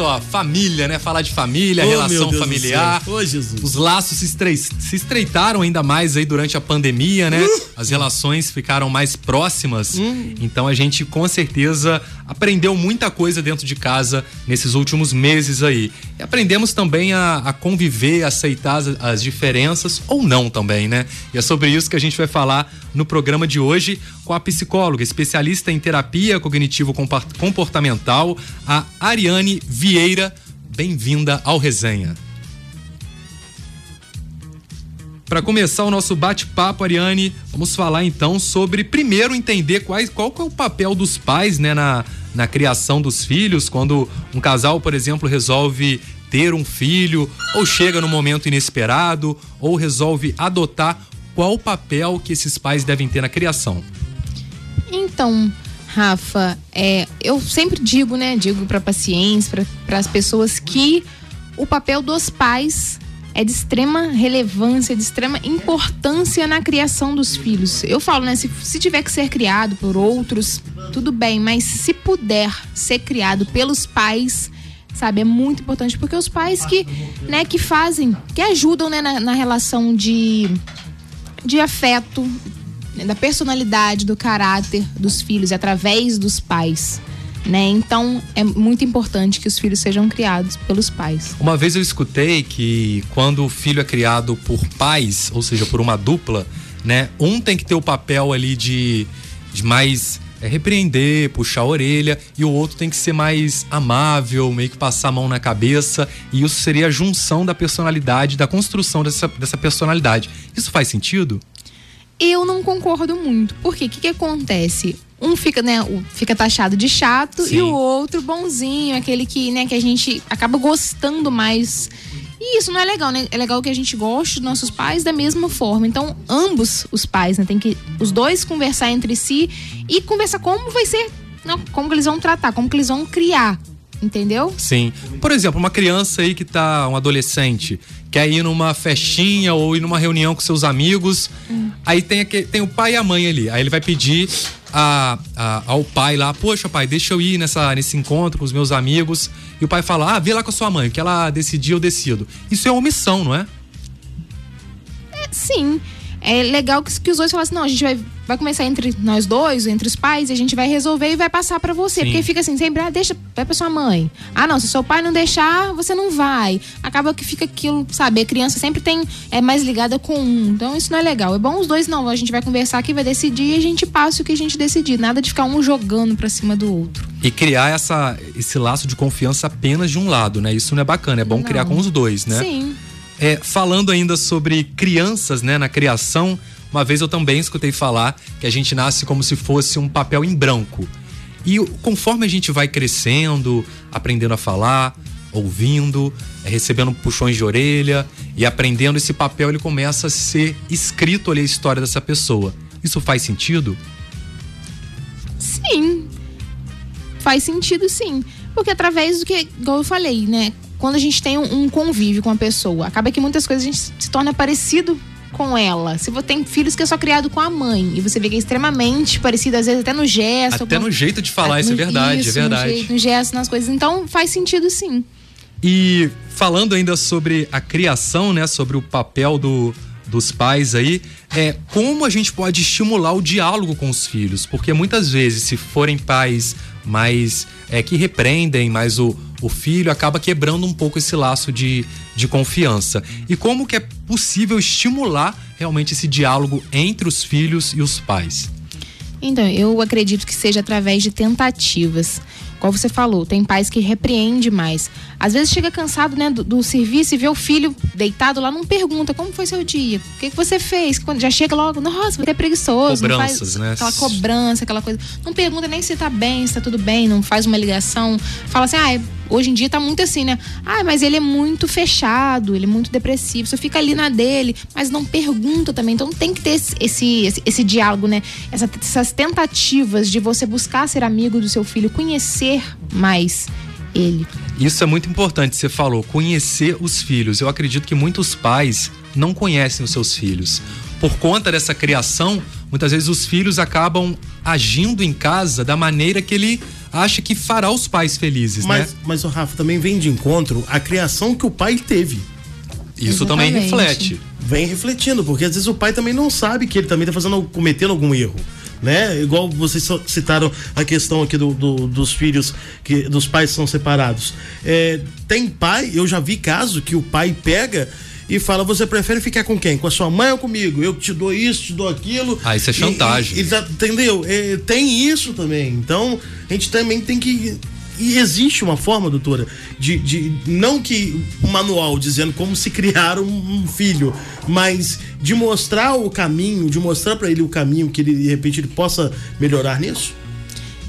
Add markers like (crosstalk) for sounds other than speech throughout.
só, família, né? Falar de família, Oh, relação familiar. Ô, Jesus. Os laços se, estre- se estreitaram ainda mais aí durante a pandemia, né? As relações ficaram mais próximas. Então a gente com certeza aprendeu muita coisa dentro de casa nesses últimos meses aí. E aprendemos também a, a conviver, a aceitar as, as diferenças ou não também, né? E é sobre isso que a gente vai falar no programa de hoje com a psicóloga, especialista em terapia cognitivo-comportamental, a Ariane Vieira. Bem-vinda ao Resenha. Para começar o nosso bate-papo, Ariane, vamos falar então sobre primeiro entender quais, qual é o papel dos pais né, na, na criação dos filhos, quando um casal, por exemplo, resolve ter um filho, ou chega no momento inesperado, ou resolve adotar, qual o papel que esses pais devem ter na criação? Então, Rafa, é, eu sempre digo, né? Digo para pacientes, para as pessoas que o papel dos pais é de extrema relevância, de extrema importância na criação dos filhos. Eu falo, né? Se, se tiver que ser criado por outros, tudo bem, mas se puder ser criado pelos pais, sabe, é muito importante porque os pais que, né, que fazem, que ajudam, né, na, na relação de de afeto, né, da personalidade, do caráter dos filhos, através dos pais. Né? Então é muito importante que os filhos sejam criados pelos pais. Uma vez eu escutei que quando o filho é criado por pais, ou seja, por uma dupla, né? Um tem que ter o papel ali de, de mais é, repreender, puxar a orelha, e o outro tem que ser mais amável, meio que passar a mão na cabeça, e isso seria a junção da personalidade, da construção dessa, dessa personalidade. Isso faz sentido? Eu não concordo muito. Porque o que, que acontece? Um fica, né, fica taxado de chato Sim. e o outro bonzinho, aquele que, né, que a gente acaba gostando mais. E isso não é legal, né? É legal que a gente goste dos nossos pais da mesma forma. Então, ambos os pais, né, tem que os dois conversar entre si e conversar como vai ser, não, como que eles vão tratar, como que eles vão criar, entendeu? Sim. Por exemplo, uma criança aí que tá, um adolescente, quer ir numa festinha ou ir numa reunião com seus amigos, aí tem, tem o pai e a mãe ali. Aí ele vai pedir a, a- ao pai lá, poxa pai, deixa eu ir nessa, nesse encontro com os meus amigos. E o pai fala, ah, vê lá com a sua mãe, o que ela decidir, eu decido. Isso é omissão, não é? Sim. É legal que, que os dois falassem, não, a gente vai, vai começar entre nós dois, entre os pais, e a gente vai resolver e vai passar pra você. Sim. Porque fica assim, sempre, ah, deixa, vai pra sua mãe. Ah, não, se seu pai não deixar, você não vai. Acaba que fica aquilo, sabe? A criança sempre tem, é mais ligada com um. Então isso não é legal. É bom os dois, não, a gente vai conversar aqui, vai decidir e a gente passa o que a gente decidir. Nada de ficar um jogando pra cima do outro. E criar essa, esse laço de confiança apenas de um lado, né? Isso não é bacana, é bom Não. criar com os dois, né? Sim. É, falando ainda sobre crianças, né, na criação, uma vez eu também escutei falar que a gente nasce como se fosse um papel em branco. E conforme a gente vai crescendo, aprendendo a falar, ouvindo, é, recebendo puxões de orelha e aprendendo esse papel, ele começa a ser escrito ali a história dessa pessoa. Isso faz sentido? Sim. Faz sentido, sim. Porque através do que, igual eu falei, né? Quando a gente tem um, um convívio com a pessoa, acaba que muitas coisas a gente se torna parecido com ela. Se você tem filhos que é só criado com a mãe e você vê que é extremamente parecido, às vezes até no gesto. Até alguma- no jeito de falar, isso é verdade, isso, é verdade. No, jeito, no gesto, nas coisas. Então faz sentido, sim. E falando ainda sobre a criação, né, sobre o papel do, dos pais aí, é como a gente pode estimular o diálogo com os filhos, porque muitas vezes se forem pais mais é, que repreendem, mas o, o filho acaba quebrando um pouco esse laço de, de confiança. E como que é possível estimular realmente esse diálogo entre os filhos e os pais? Então, eu acredito que seja através de tentativas. Como você falou, tem pais que repreende mais. Às vezes chega cansado né, do, do serviço e vê o filho deitado lá, não pergunta como foi seu dia, o que, que você fez. Quando já chega logo, nossa, você é preguiçoso. não faz Cobranças, né? Aquela cobrança, aquela coisa. Não pergunta nem se tá bem, se tá tudo bem, não faz uma ligação. Fala assim, ah, hoje em dia tá muito assim, né? Ah, mas ele é muito fechado, ele é muito depressivo, você fica ali na dele, mas não pergunta também. Então tem que ter esse, esse, esse, diálogo, né? Essa- essas tentativas de você buscar ser amigo do seu filho, conhecer mais ele. Isso é muito importante, você falou, conhecer os filhos. Eu acredito que muitos pais não conhecem os seus filhos. Por conta dessa criação, muitas vezes os filhos acabam agindo em casa da maneira que ele acha que fará os pais felizes, mas, né? Mas o Rafa também vem de encontro a criação que o pai teve. Isso Exatamente. também reflete. Vem refletindo, porque às vezes o pai também não sabe que ele também está fazendo, cometendo algum erro né? Igual vocês citaram a questão aqui do, do, dos filhos que dos pais são separados. É, tem pai, eu já vi caso que o pai pega e fala: você prefere ficar com quem? Com a sua mãe ou comigo? Eu te dou isso, te dou aquilo. Ah, isso é chantagem. E, e, entendeu? É, tem isso também. Então, a gente também tem que e existe uma forma, doutora, de, de não que um manual dizendo como se criar um, um filho, mas de mostrar o caminho, de mostrar para ele o caminho que ele, de repente ele possa melhorar nisso?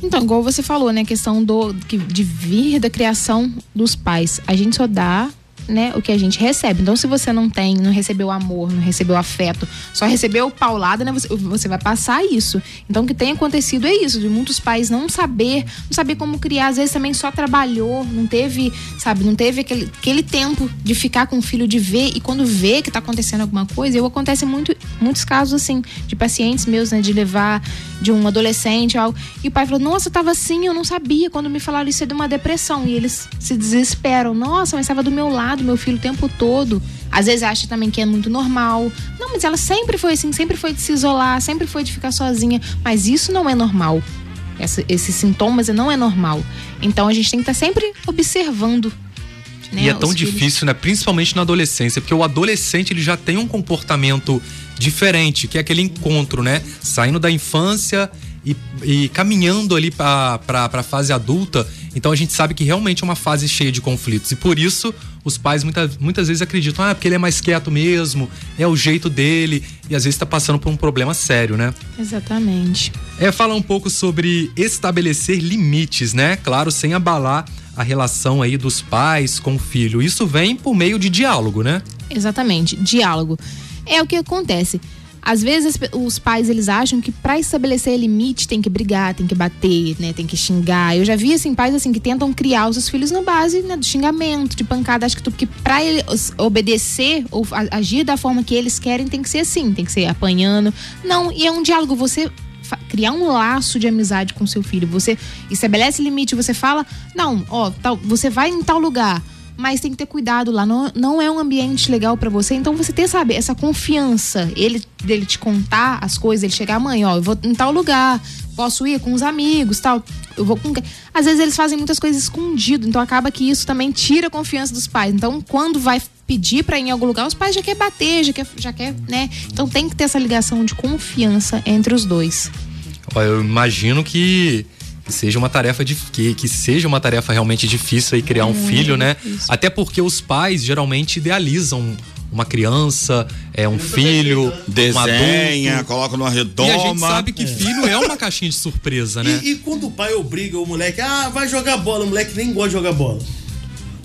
Então, igual você falou, né, a questão do de vir da criação dos pais. A gente só dá né, o que a gente recebe. Então, se você não tem, não recebeu amor, não recebeu afeto, só recebeu paulada, né, você, você vai passar isso. Então, o que tem acontecido é isso, de muitos pais não saber, não saber como criar, às vezes também só trabalhou, não teve, sabe, não teve aquele, aquele tempo de ficar com o filho, de ver, e quando vê que tá acontecendo alguma coisa, eu acontece muito, muitos casos assim, de pacientes meus, né, de levar de um adolescente algo, e o pai falou, nossa, tava assim, eu não sabia, quando me falaram isso é de uma depressão, e eles se desesperam, nossa, mas estava do meu lado, do meu filho o tempo todo. Às vezes acha também que é muito normal. Não, mas ela sempre foi assim, sempre foi de se isolar, sempre foi de ficar sozinha. Mas isso não é normal. Essa, esses sintomas não é normal. Então a gente tem que estar tá sempre observando. Né, e é tão difícil, né? Principalmente na adolescência, porque o adolescente ele já tem um comportamento diferente, que é aquele encontro, né? Saindo da infância e, e caminhando ali para a fase adulta. Então a gente sabe que realmente é uma fase cheia de conflitos. E por isso os pais muitas, muitas vezes acreditam, ah, porque ele é mais quieto mesmo, é o jeito dele, e às vezes está passando por um problema sério, né? Exatamente. É falar um pouco sobre estabelecer limites, né? Claro, sem abalar a relação aí dos pais com o filho. Isso vem por meio de diálogo, né? Exatamente, diálogo. É o que acontece. Às vezes os pais eles acham que para estabelecer limite tem que brigar, tem que bater, né, tem que xingar. Eu já vi assim pais assim que tentam criar os seus filhos na base né, do xingamento, de pancada. Acho que para ele obedecer ou agir da forma que eles querem tem que ser assim, tem que ser apanhando. Não, e é um diálogo. Você criar um laço de amizade com seu filho. Você estabelece limite, você fala, não, ó, tal, você vai em tal lugar mas tem que ter cuidado lá. Não, não é um ambiente legal para você. Então você ter, sabe, essa confiança, ele dele te contar as coisas, ele chegar, mãe, ó, eu vou em tal lugar, posso ir com os amigos, tal. Eu vou com. Às vezes eles fazem muitas coisas escondido, então acaba que isso também tira a confiança dos pais. Então, quando vai pedir para ir em algum lugar, os pais já quer bater, já quer, já quer, né? Então tem que ter essa ligação de confiança entre os dois. Eu imagino que seja uma tarefa de que, que seja uma tarefa realmente difícil aí criar um hum, filho, né? Isso. Até porque os pais geralmente idealizam uma criança, é um filho, desenha, um adulto. coloca numa redoma. E a gente sabe que é. filho é uma caixinha de surpresa, né? E, e, quando o pai obriga o moleque, ah, vai jogar bola, o moleque nem gosta de jogar bola.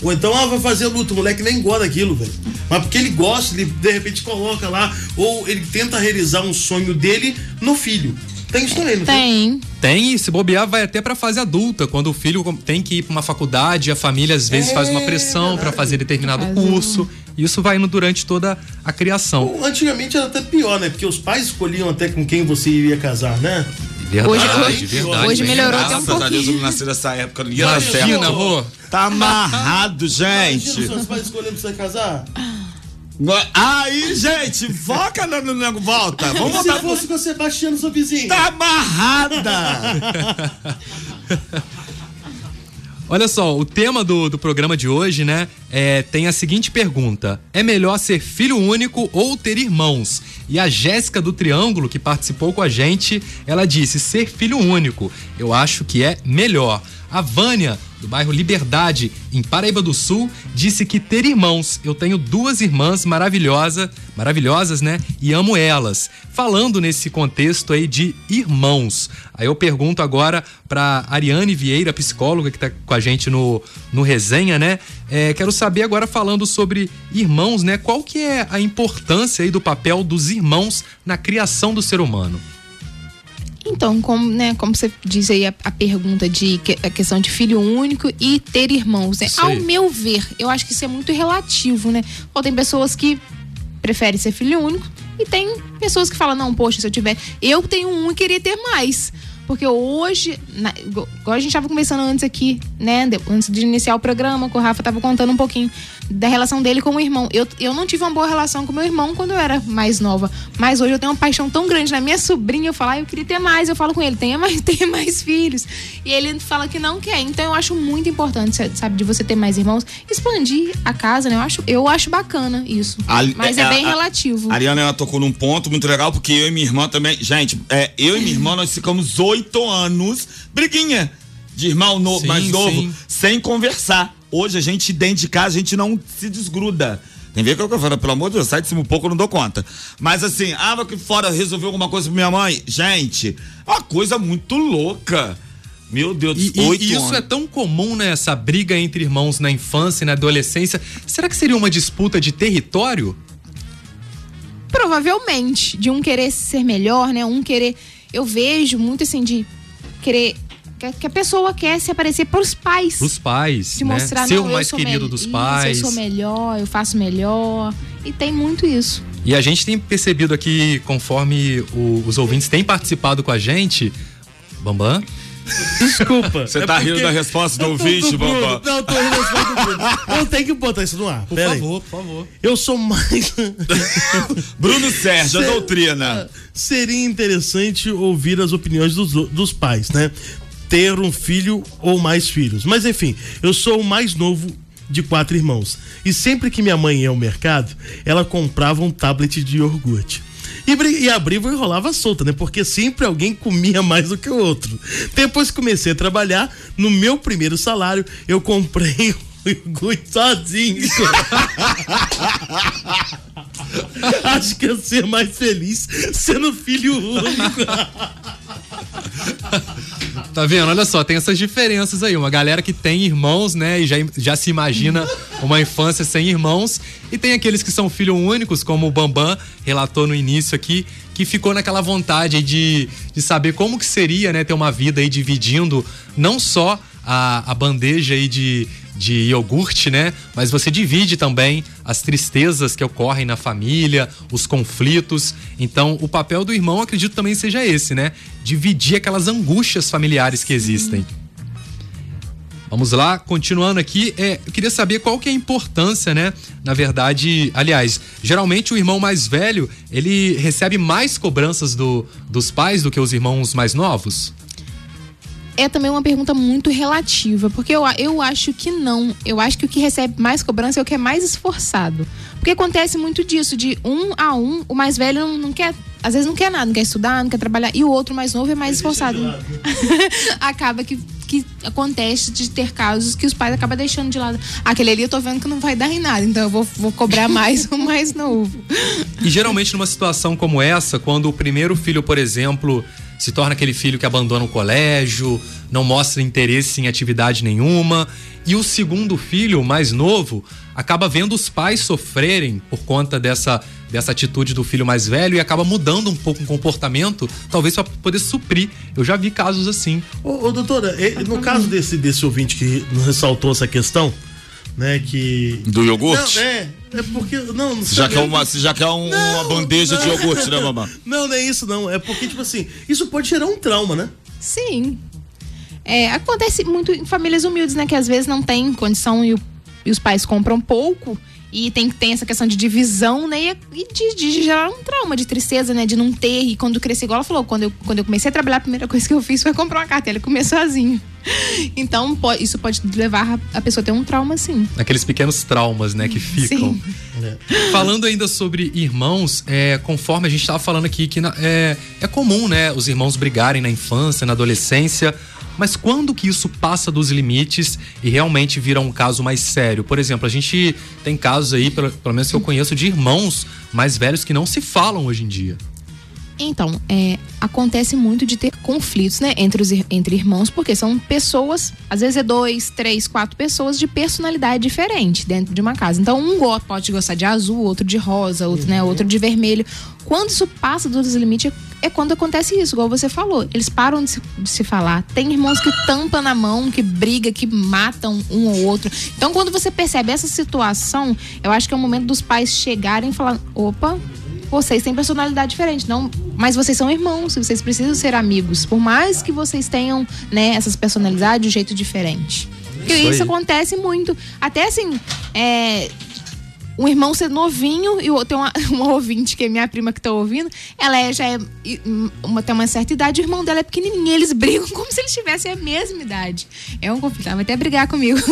Ou então, ah, vai fazer luta, o moleque nem gosta daquilo, velho. Mas porque ele gosta, ele de repente coloca lá, ou ele tenta realizar um sonho dele no filho. Tem isso também, não tem? Tem, e se bobear, vai até pra fase adulta, quando o filho tem que ir pra uma faculdade, a família às vezes é, faz uma é pressão para fazer determinado faz curso. Um... Isso vai indo durante toda a criação. Antigamente era até pior, né? Porque os pais escolhiam até com quem você iria casar, né? Verdade, hoje, verdade. Hoje melhorou até um pouquinho. Graças a Deus eu não nasci nessa época, não ia dar certo. Rô. Tá amarrado, gente. Imagina seus pais escolhendo pra você casar. Aí, gente, foca no, no, volta. Vamos Se botar... fosse com o Sebastiano, seu vizinho. Tá amarrada. (laughs) Olha só, o tema do, do programa de hoje, né, é, tem a seguinte pergunta: É melhor ser filho único ou ter irmãos? E a Jéssica do Triângulo, que participou com a gente, ela disse: ser filho único. Eu acho que é melhor. A Vânia do bairro Liberdade, em Paraíba do Sul, disse que ter irmãos. Eu tenho duas irmãs maravilhosas, maravilhosas, né? E amo elas. Falando nesse contexto aí de irmãos. Aí eu pergunto agora para Ariane Vieira, psicóloga que tá com a gente no, no resenha, né? É, quero saber agora falando sobre irmãos, né? Qual que é a importância aí do papel dos irmãos na criação do ser humano? Então, como, né, como você diz aí a, a pergunta de que, a questão de filho único e ter irmãos, né? Ao meu ver, eu acho que isso é muito relativo, né? Ou tem pessoas que preferem ser filho único e tem pessoas que falam, não, poxa, se eu tiver. Eu tenho um e queria ter mais. Porque hoje, na, igual a gente estava conversando antes aqui, né? de- antes de iniciar o programa, que o Rafa estava contando um pouquinho da relação dele com o irmão. Eu, eu não tive uma boa relação com meu irmão quando eu era mais nova. Mas hoje eu tenho uma paixão tão grande na minha sobrinha. Eu falo, ah, eu queria ter mais. Eu falo com ele, tenha mais, (laughs) tenha mais filhos. E ele fala que não quer. Então eu acho muito importante, sabe, de você ter mais irmãos. Expandir a casa, né? Eu acho, eu acho bacana isso. Ali- Mas é, é, bem a- relativo. A Ariana ela tocou num ponto muito legal, porque eu e minha irmã também. Gente, é, eu e minha irmã, nós ficamos oito anos, briguinha de irmão no- Sim, mais novo, sim. sem conversar. Hoje a gente, dentro de casa, a gente não se desgruda. Tem ver que eu falo, pelo amor de Deus, sai de cima um pouco, eu não dou conta. Mas assim, ah, vai aqui fora resolveu alguma coisa pra minha mãe. Gente, é uma coisa muito louca. Meu Deus, E, e- oito e isso anos. é tão comum, né? Essa briga entre irmãos na infância e na adolescência. Será que seria uma disputa de território? Provavelmente, de um querer ser melhor, né? Um querer. Eu vejo muito assim de querer. Que a pessoa quer se aparecer pros pais. Dos pais, de né? mostrar Ser o mais querido dos isso, pais. Eu sou melhor, eu faço melhor. E tem muito isso. E a gente tem percebido aqui, conforme o- os ouvintes têm participado com a gente, Bambam, Desculpa. Você É tá rindo da resposta do ouvinte, do Bruno. Bambam? Não, eu tô rindo da resposta do Bruno. Eu tenho que botar isso no ar. por Pera aí. favor, por favor. Eu sou mais. (laughs) Bruno Sérgio, a Cê- doutrina. Seria interessante ouvir as opiniões dos, dos pais, né? Ter um filho ou mais filhos. Mas enfim, eu sou o mais novo de quatro irmãos. E sempre que minha mãe ia ao mercado, ela comprava um tablet de iogurte. E, e abriva e rolava solta, né? Porque sempre alguém comia mais do que o outro. Depois que comecei a trabalhar, no meu primeiro salário, eu comprei (laughs) iogurte sozinho. (laughs) Acho que eu ser mais feliz sendo filho único. (laughs) Tá vendo? Olha só, tem essas diferenças aí. Uma galera que tem irmãos, né? E já, já se imagina (laughs) uma infância sem irmãos. E tem aqueles que são filhos únicos, como o Bambam relatou no início aqui, que ficou naquela vontade aí de, de saber como que seria, né? Ter uma vida aí dividindo não só a, a bandeja aí de, de iogurte, né? Mas você divide também as tristezas que ocorrem na família, os conflitos. Então, o papel do irmão, acredito também seja esse, né? Dividir aquelas angústias familiares que existem. Vamos lá, continuando aqui, é, eu queria saber qual que é a importância, né? Na verdade, aliás, geralmente o irmão mais velho, ele recebe mais cobranças do, dos pais do que os irmãos mais novos? É também uma pergunta muito relativa, porque eu, eu acho que não. Eu acho que o que recebe mais cobrança é o que é mais esforçado. Porque acontece muito disso, de um a um, o mais velho não, não quer, às vezes não quer nada, não quer estudar, não quer trabalhar, e o outro mais novo é mais esforçado. (laughs) Acaba que, que acontece de ter casos que os pais acabam deixando de lado. Aquele ali eu tô vendo que não vai dar em nada, então eu vou, vou cobrar mais (laughs) o mais novo. E geralmente numa situação como essa, quando o primeiro filho, por exemplo, se torna aquele filho que abandona o colégio, não mostra interesse em atividade nenhuma, e o segundo filho, mais novo, acaba vendo os pais sofrerem por conta dessa, dessa atitude do filho mais velho e acaba mudando um pouco o comportamento, talvez para poder suprir. Eu já vi casos assim. Ô, ô, doutora, no caso desse, desse ouvinte que ressaltou essa questão, né, que... Do iogurte? Não, é, é porque... Não, não já sabe- quer uma, já quer um- uma Não, bandeja de não. iogurte, né, mamãe? (laughs) Não, não é isso não. É porque, tipo assim, isso pode gerar um trauma, né? Sim. É, acontece muito em famílias humildes, né? Que às vezes não tem condição e, o- e os pais compram pouco. E tem, tem essa questão de divisão, né? E, de, de gerar um trauma, de tristeza, né? De não ter. E quando crescer, igual ela falou, quando eu, quando eu comecei a trabalhar, a primeira coisa que eu fiz foi comprar uma cartela e comer sozinho. Então, isso pode levar a pessoa a ter um trauma, sim. Aqueles pequenos traumas, né, que ficam. Sim. Falando ainda sobre irmãos, é, conforme a gente estava falando aqui, que na- é, é comum, né, os irmãos brigarem na infância, na adolescência. Mas quando que isso passa dos limites e realmente vira um caso mais sério? Por exemplo, a gente tem casos aí, pelo, pelo menos que eu conheço, de irmãos mais velhos que não se falam hoje em dia. Então, é, acontece muito de ter conflitos, né, entre, os, entre irmãos, porque são pessoas, às vezes é dois, três, quatro pessoas de personalidade diferente dentro de uma casa. Então, um pode gostar de azul, outro de rosa, outro, né, outro de vermelho. Quando isso passa dos limites, é quando acontece isso, igual você falou. Eles param de se, de se falar. Tem irmãos que tampam na mão, que brigam, que matam um ou outro. Então, quando você percebe essa situação, eu acho que é o momento dos pais chegarem e falar: opa, vocês têm personalidade diferente, não, mas vocês são irmãos, vocês precisam ser amigos, por mais que vocês tenham, né, essas personalidades de um jeito diferente. Porque Isso isso, acontece muito. Até assim, é, um irmão ser novinho e tem uma, (laughs) uma ouvinte que é minha prima que tá ouvindo, ela é, já é hum, uma, tem uma certa idade, o irmão dela é pequenininho, eles brigam como se eles tivessem a mesma idade. É um conflito, ela vai até brigar comigo. (laughs)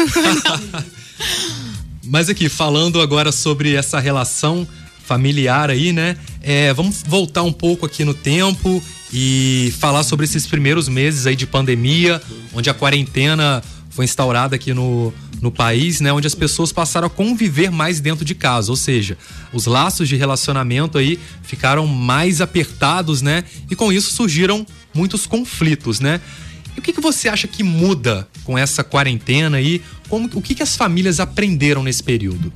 Mas aqui, falando agora sobre essa relação familiar aí, né? É, vamos voltar um pouco aqui no tempo e falar sobre esses primeiros meses aí de pandemia, onde a quarentena foi instaurada aqui no, no país, né? Onde as pessoas passaram a conviver mais dentro de casa, ou seja, os laços de relacionamento aí ficaram mais apertados, né? E com isso surgiram muitos conflitos, né? E o que, que você acha que muda com essa quarentena aí? Como, o que, que as famílias aprenderam nesse período?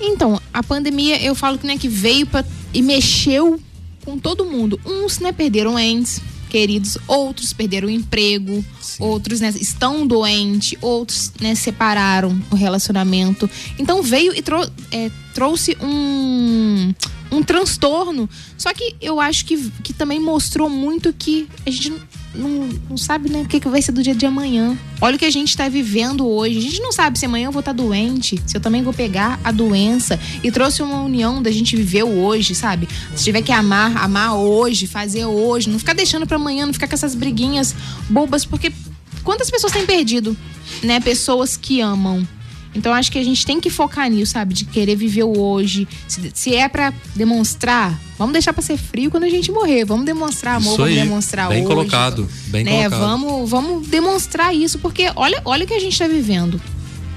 Então, a pandemia, eu falo que, né, que veio pra, e mexeu com todo mundo. Uns, né, perderam entes queridos, outros perderam o emprego, outros, né, estão doentes, outros, né, separaram o relacionamento. Então veio e trou- é, trouxe um um transtorno. Só que eu acho que, que também mostrou muito que a gente não, não, sabe né, o que, que vai ser do dia de amanhã. Olha o que a gente está vivendo hoje. A gente não sabe se amanhã eu vou estar doente, se eu também vou pegar a doença. E trouxe uma união da gente viver hoje, sabe? Se tiver que amar, amar hoje, fazer hoje. Não ficar deixando para amanhã, não ficar com essas briguinhas bobas, porque quantas pessoas têm perdido, né? Pessoas que amam. Então acho que a gente tem que focar nisso, sabe? De querer viver o hoje. Se, se é pra demonstrar, vamos deixar pra ser frio quando a gente morrer. Vamos demonstrar amor, Isso vamos aí, demonstrar bem hoje. colocado, bem né? colocado. Vamos, vamos demonstrar isso, porque olha, olha o que a gente tá vivendo.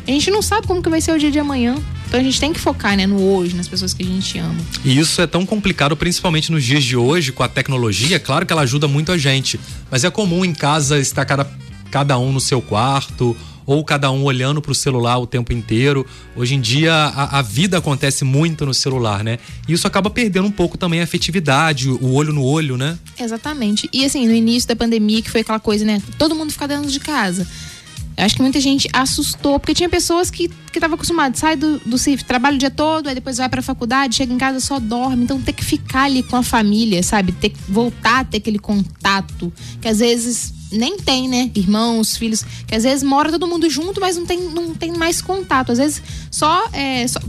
A gente não sabe como que vai ser o dia de amanhã. Então a gente tem que focar, né, no hoje, nas pessoas que a gente ama. E isso é tão complicado, principalmente nos dias de hoje, com a tecnologia. É claro que ela ajuda muito a gente, mas é comum em casa estar cada, cada um no seu quarto ou cada um olhando pro celular o tempo inteiro. Hoje em dia a, a vida acontece muito no celular, né? E isso acaba perdendo um pouco também a afetividade, o olho no olho, né? Exatamente. E assim, no início da pandemia, que foi aquela coisa, né? Todo mundo ficar dentro de casa. Acho que muita gente assustou, porque tinha pessoas que estavam acostumadas, sai do, do serviço, trabalha o dia todo, aí depois vai pra faculdade, chega em casa só dorme. Então ter que ficar ali com a família, sabe? Ter voltar a ter aquele contato, que às vezes nem tem, né? Irmãos, filhos, que às vezes mora todo mundo junto, mas não tem, não tem mais contato. Às vezes só, é, só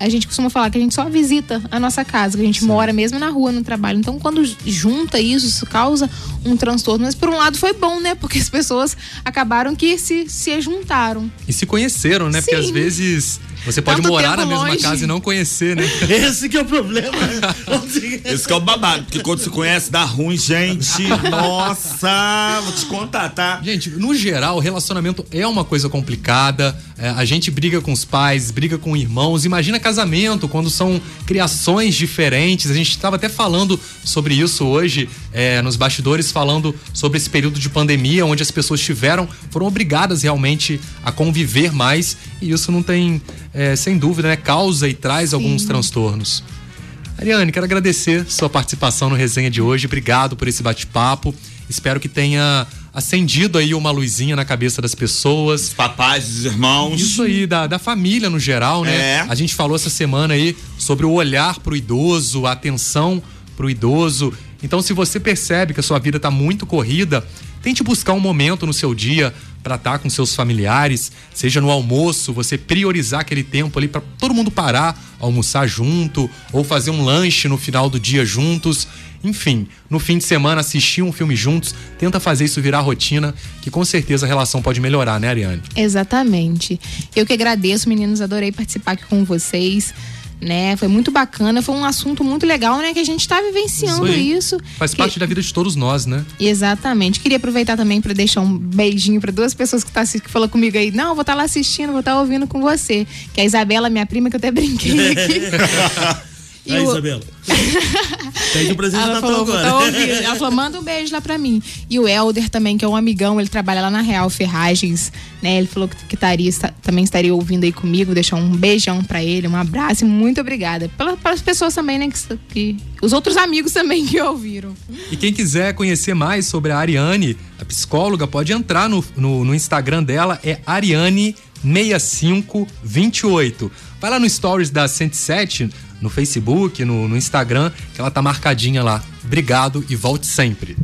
a gente costuma falar que a gente só visita a nossa casa, que a gente mora mesmo na rua, no trabalho. Então, quando junta isso, isso causa um transtorno. Mas por um lado foi bom, né? Porque as pessoas acabaram que se, se juntaram. E se conheceram, né? Porque Sim. às vezes você pode Tanto morar na mesma longe. casa e não conhecer, né? (laughs) Esse que é o problema. (laughs) Esse que é o babado, porque quando se conhece dá ruim, gente. Nossa, vou te contar, tá? Gente, no geral, o relacionamento é uma coisa complicada. É, a gente briga com os pais, briga com irmãos. Imagina casamento, quando são criações diferentes. A gente estava até falando sobre isso hoje, é, nos bastidores, falando sobre esse período de pandemia, onde as pessoas tiveram, foram obrigadas realmente a conviver mais. E isso não tem, é, sem dúvida, né, causa e traz alguns transtornos. Ariane, quero agradecer sua participação no resenha de hoje. Obrigado por esse bate-papo. Espero que tenha acendido aí uma luzinha na cabeça das pessoas. Os papais, os irmãos. Isso aí, da, da família no geral, né? É. A gente falou essa semana aí sobre o olhar pro idoso, a atenção pro idoso. Então, se você percebe que a sua vida tá muito corrida, tente buscar um momento no seu dia para estar com seus familiares, seja no almoço, você priorizar aquele tempo ali para todo mundo parar, almoçar junto, ou fazer um lanche no final do dia juntos. Enfim, no fim de semana assistir um filme juntos, tenta fazer isso virar rotina, que com certeza a relação pode melhorar, né, Ariane? Exatamente. Eu que agradeço, meninos, adorei participar aqui com vocês. Né, foi muito bacana, foi um assunto muito legal, né? Que a gente tá vivenciando Isso isso. Faz Que- parte da vida de todos nós, né? Exatamente. Queria aproveitar também para deixar um beijinho para duas pessoas que, tá, que falou comigo aí. Não, vou estar lá assistindo, vou estar ouvindo com você. Que é a Isabela, minha prima, que eu até brinquei aqui. (laughs) E Aí, o- Isabela. (laughs) Pede o presente de ela Natal falou, agora. tá ouvindo. Ela falou, manda um beijo lá pra mim. E o Helder também, que é um amigão, ele trabalha lá na Real Ferragens, né? Ele falou que, estaria, está- também estaria ouvindo aí comigo, deixar um beijão pra ele, um abraço e muito obrigada. Pela, pelas pessoas também, né? Que, que- os outros amigos também que ouviram. E quem quiser conhecer mais sobre a Ariane, a psicóloga, pode entrar no, no, no Instagram dela, é Ariane 6528. Vai lá no Stories da 107, no Facebook, no, no Instagram, que ela tá marcadinha lá. Obrigado e volte sempre.